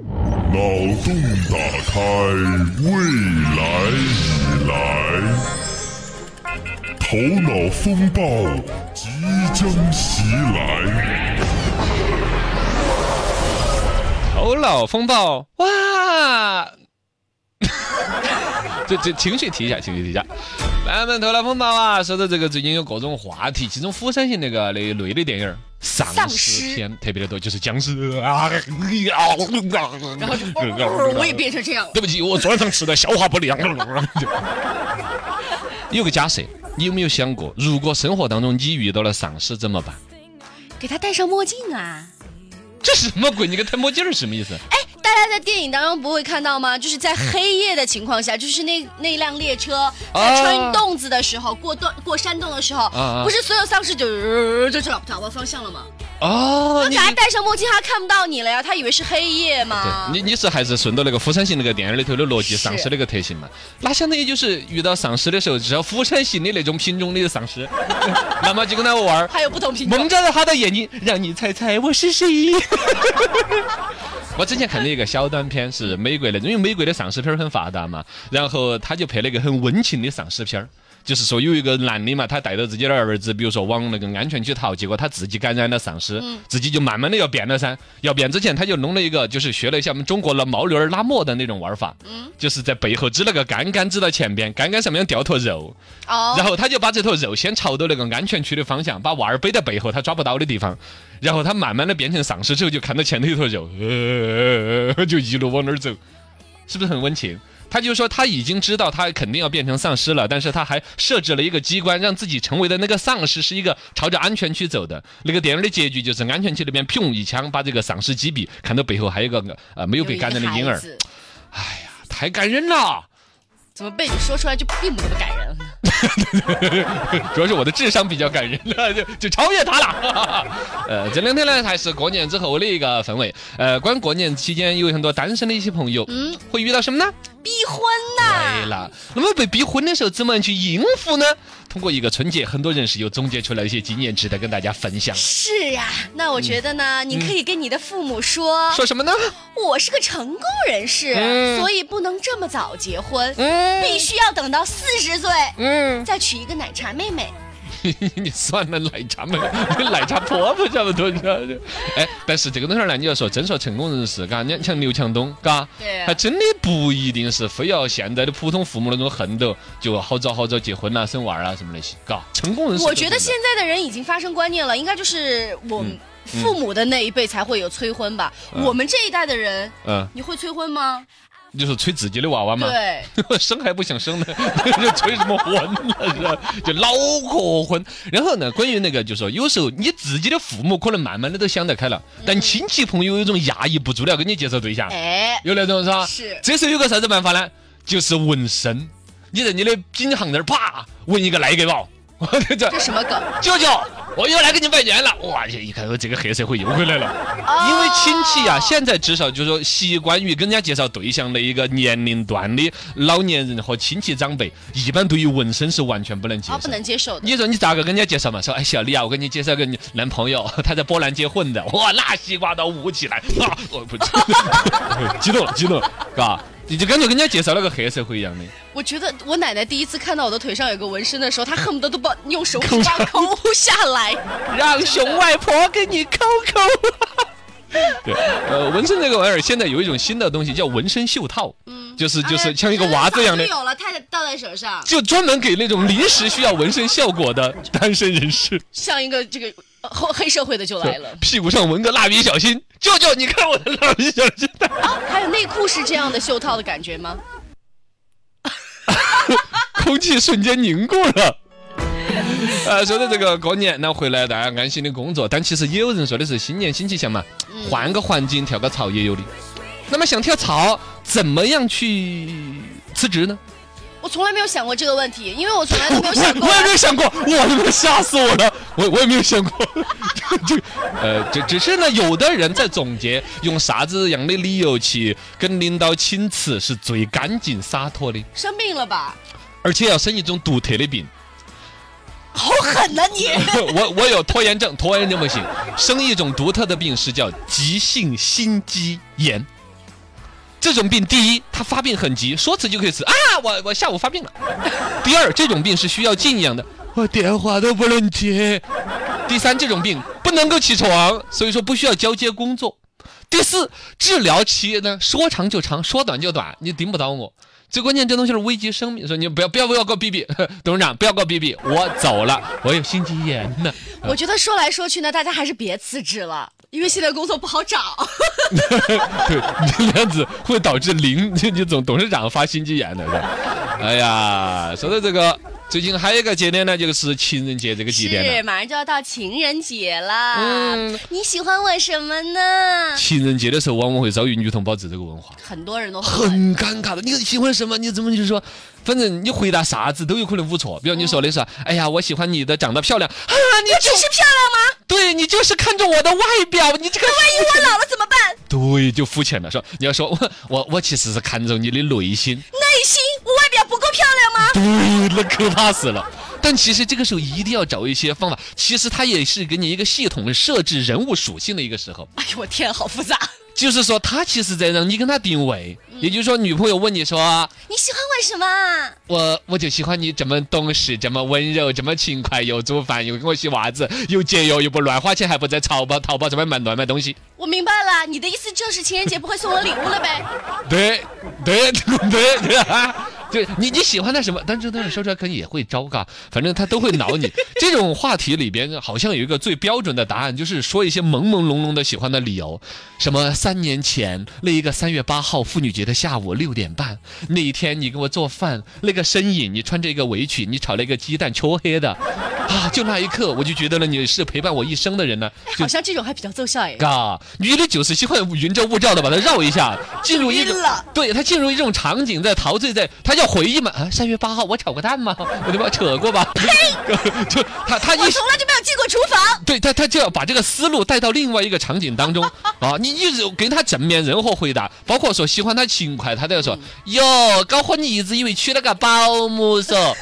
脑洞打开，未来已来，头脑风暴即将袭来。头脑风暴，哇！这这情绪提一下，情绪提一下。咱们头脑风暴啊，说到这个最近有各种话题，其中釜山行那个那类的电影丧尸片特别的多，就是僵尸啊，然后就、我也变成这样了。对不起，我昨晚上吃的消化不良。有个假设，你有没有想过，如果生活当中你遇到了丧尸怎么办？给他戴上墨镜啊！这什么鬼？你给他戴墨镜是什么意思？大家在电影当中不会看到吗？就是在黑夜的情况下，就是那那辆列车在穿洞子的时候，过洞过山洞的时候，啊不是所有丧尸就、呃就找找到方向了吗？哦，你那给他戴上墨镜，他看不到你了呀，他以为是黑夜嘛。对你你是还是顺着那个《釜山行》那个电影里头的逻辑，是丧尸那个特性嘛？那相当于就是遇到丧尸的时候，只要釜山行的那种品种的丧尸，那么就跟他玩儿，还有不同品种蒙。着他的眼睛，让你猜猜我是谁。我之前看了一个小短片，是美国的，因为美国的丧尸片很发达嘛，然后他就拍了一个很温情的丧尸片儿。就是说有一个男的嘛，他带着自己的儿子，比如说往那个安全区逃，结果他自己感染了丧尸，自己就慢慢的要变了噻。要变之前，他就弄了一个，就是学了一下我们中国的毛驴儿拉磨的那种玩法，就是在背后支了个杆杆支到前边，杆杆上面掉坨肉，哦，然后他就把这坨肉先朝到那个安全区的方向，把娃儿背在背后，他抓不到的地方，然后他慢慢的变成丧尸之后，就看到前头一坨肉，呃，就一路往那儿走，是不是很温情？他就说他已经知道他肯定要变成丧尸了，但是他还设置了一个机关，让自己成为的那个丧尸是一个朝着安全区走的。那个电影的结局就是安全区那边砰一枪把这个丧尸击毙，看到背后还有一个呃没有被感染的婴儿，有一个孩子太感人了。怎么被你说出来就并不那么感人呢？主要是我的智商比较感人了，就就超越他了。呃，这两天呢，还是过年之后的一个氛围。呃，关于过年期间有很多单身的一些朋友，嗯，会遇到什么呢？逼婚那么被逼婚的时候怎么样去应付呢？通过一个春节，很多人是有总结出来一些经验，值得跟大家分享。是呀，那我觉得呢，你可以跟你的父母说，说什么呢？我是个成功人士，嗯所以不能这么早结婚，嗯必须要等到四十岁，嗯，再娶一个奶茶妹妹。你算了，奶茶妹，跟奶茶婆婆差不多，你知道就。哎，但是这个东西儿呢，你要说真说成功人士，嘎，你像刘强东，嘎，对还真的不一定是非要现在的普通父母那种恨斗，就好早好早结婚啦、生娃儿啊什么那些，嘎，成功人士。我觉得现在的人已经发生观念了，应该就是我们父母的那一辈才会有催婚吧。嗯我们这一代的人，嗯，你会催婚吗？就是催自己的娃娃嘛，对，生还不想生呢，就催什么婚了是吧？就脑壳昏。然后呢，关于那个，就说有时候你自己的父母可能慢慢的都想得开了，但亲戚朋友有一种压抑不住的要给你介绍对象，哎，有那种是吧？是这时候有个啥子办法呢？就是纹身，你在你的颈项那儿啪纹一个赖个宝，这这什么梗？舅舅，我又来给你拜年了。哇，一看这个黑社会又回来了。哦因为亲戚啊，现在至少就是说习惯于跟人家介绍对象的一个年龄段的老年人和亲戚长辈，一般对于纹身是完全不能接啊，受。不能接受的。你说你咋个跟人家介绍嘛？说哎小李啊，我给你介绍个你男朋友，他在波兰结婚的，哇，那西瓜都舞起来，啊，我不 激动了，激动了，嘎，你就感觉跟人家介绍了个黑社会一样的。我觉得我奶奶第一次看到我的腿上有个纹身的时候，她恨不得都把用手指把抠下来。让熊外婆给你抠抠。对，呃，纹身这个玩意儿，现在有一种新的东西叫纹身袖套，嗯，就是就是像一个娃子一样的早就，有了，太太戴在手上，就专门给那种临时需要纹身效果的单身人士，像一个这个呃黑黑社会的就来了。屁股上纹个蜡笔小新，舅舅，你看我的蜡笔小新。啊，还有内裤是这样的袖套的感觉吗？空气瞬间凝固了。呃，说到这个过年，那回来大家安心的工作，但其实也有人说的是新年新气象嘛，换个环境跳个槽也有的。那么想跳槽，怎么样去辞职呢？我从来没有想过这个问题，因为我从来都没有想过我。也没有想过，我他妈吓死我了！我我也没有想过，这呃，只只是呢，有的人在总结用啥子样的理由去跟领导请辞是最干净洒脱的，生病了吧？而且要生一种独特的病。好狠呐、你！我我有拖延症，拖延症不行，生一种独特的病是叫急性心肌炎。这种病，第一，他发病很急，说辞就可以辞啊，我我下午发病了。第二，这种病是需要静养的，我电话都不能接。第三，这种病不能够起床，所以说不需要交接工作。第四，治疗期呢，说长就长，说短就短，你顶不到我。最关键这东西是危及生命，说你不要不要不要给我逼逼，董事长不要给我逼逼，我走了，我有心肌炎呢。我觉得说来说去呢，大家还是别辞职了，因为现在工作不好找。对，你这样子会导致林，你总董事长发心肌炎的是？哎呀，说到这个，最近还有一个节点呢，就是情人节这个节点是，马上就要到情人节了。嗯你喜欢我什么呢？情人节的时候，往往会遭遇女同胞制这个文化，很多人都很尴尬的。你喜欢什么？你怎么就说？反正你回答啥子都有可能误错。比如你说的是，哎呀，我喜欢你的长得漂亮啊，你就 只是漂亮吗？对你就是看中我的外表，你这个万一我老了怎么办？对就肤浅了。说你要说我我我其实是看中你的内心，内心我外表不够漂亮吗？对，那可怕死了。但其实这个时候一定要找一些方法，其实它也是给你一个系统设置人物属性的一个时候。哎呦我天，好复杂。就是说，他其实在让你跟他定位，也就是说，女朋友问你说，你喜欢我什么啊？我我就喜欢你这么懂事，这么温柔，这么勤快，又煮饭，又给我洗袜子，又节约，又不乱花钱，还不在淘宝淘宝上面买乱买东西。我明白了，你的意思就是情人节不会送我礼物了呗？对对对对啊！就你你喜欢他什么？但这东西说出来可能也会招嘎，反正他都会挠你。这种话题里边好像有一个最标准的答案，就是说一些朦朦胧胧的喜欢的理由，什么三年前那一个三月八号妇女节的下午六点半，那一天你给我做饭，那个身影，你穿着一个围裙，你炒了一个鸡蛋，黢黑的，啊，就那一刻我就觉得了你是陪伴我一生的人呢。哎，好像这种还比较奏效哎。嘎，女的就是喜欢云遮雾罩的把它绕一下，进入一种对她进入一种场景，在陶醉在，她叫回忆嘛啊，三月八号我炒过蛋吗？我对吧？扯过吧？呸就她她一我从来就没有进过厨房。对她她就要把这个思路带到另外一个场景当中啊，你一直给她正面任何回答，包括说喜欢她勤快，她都要说哟，搞混你一直以为娶了个保姆嗦，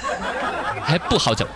还不好整。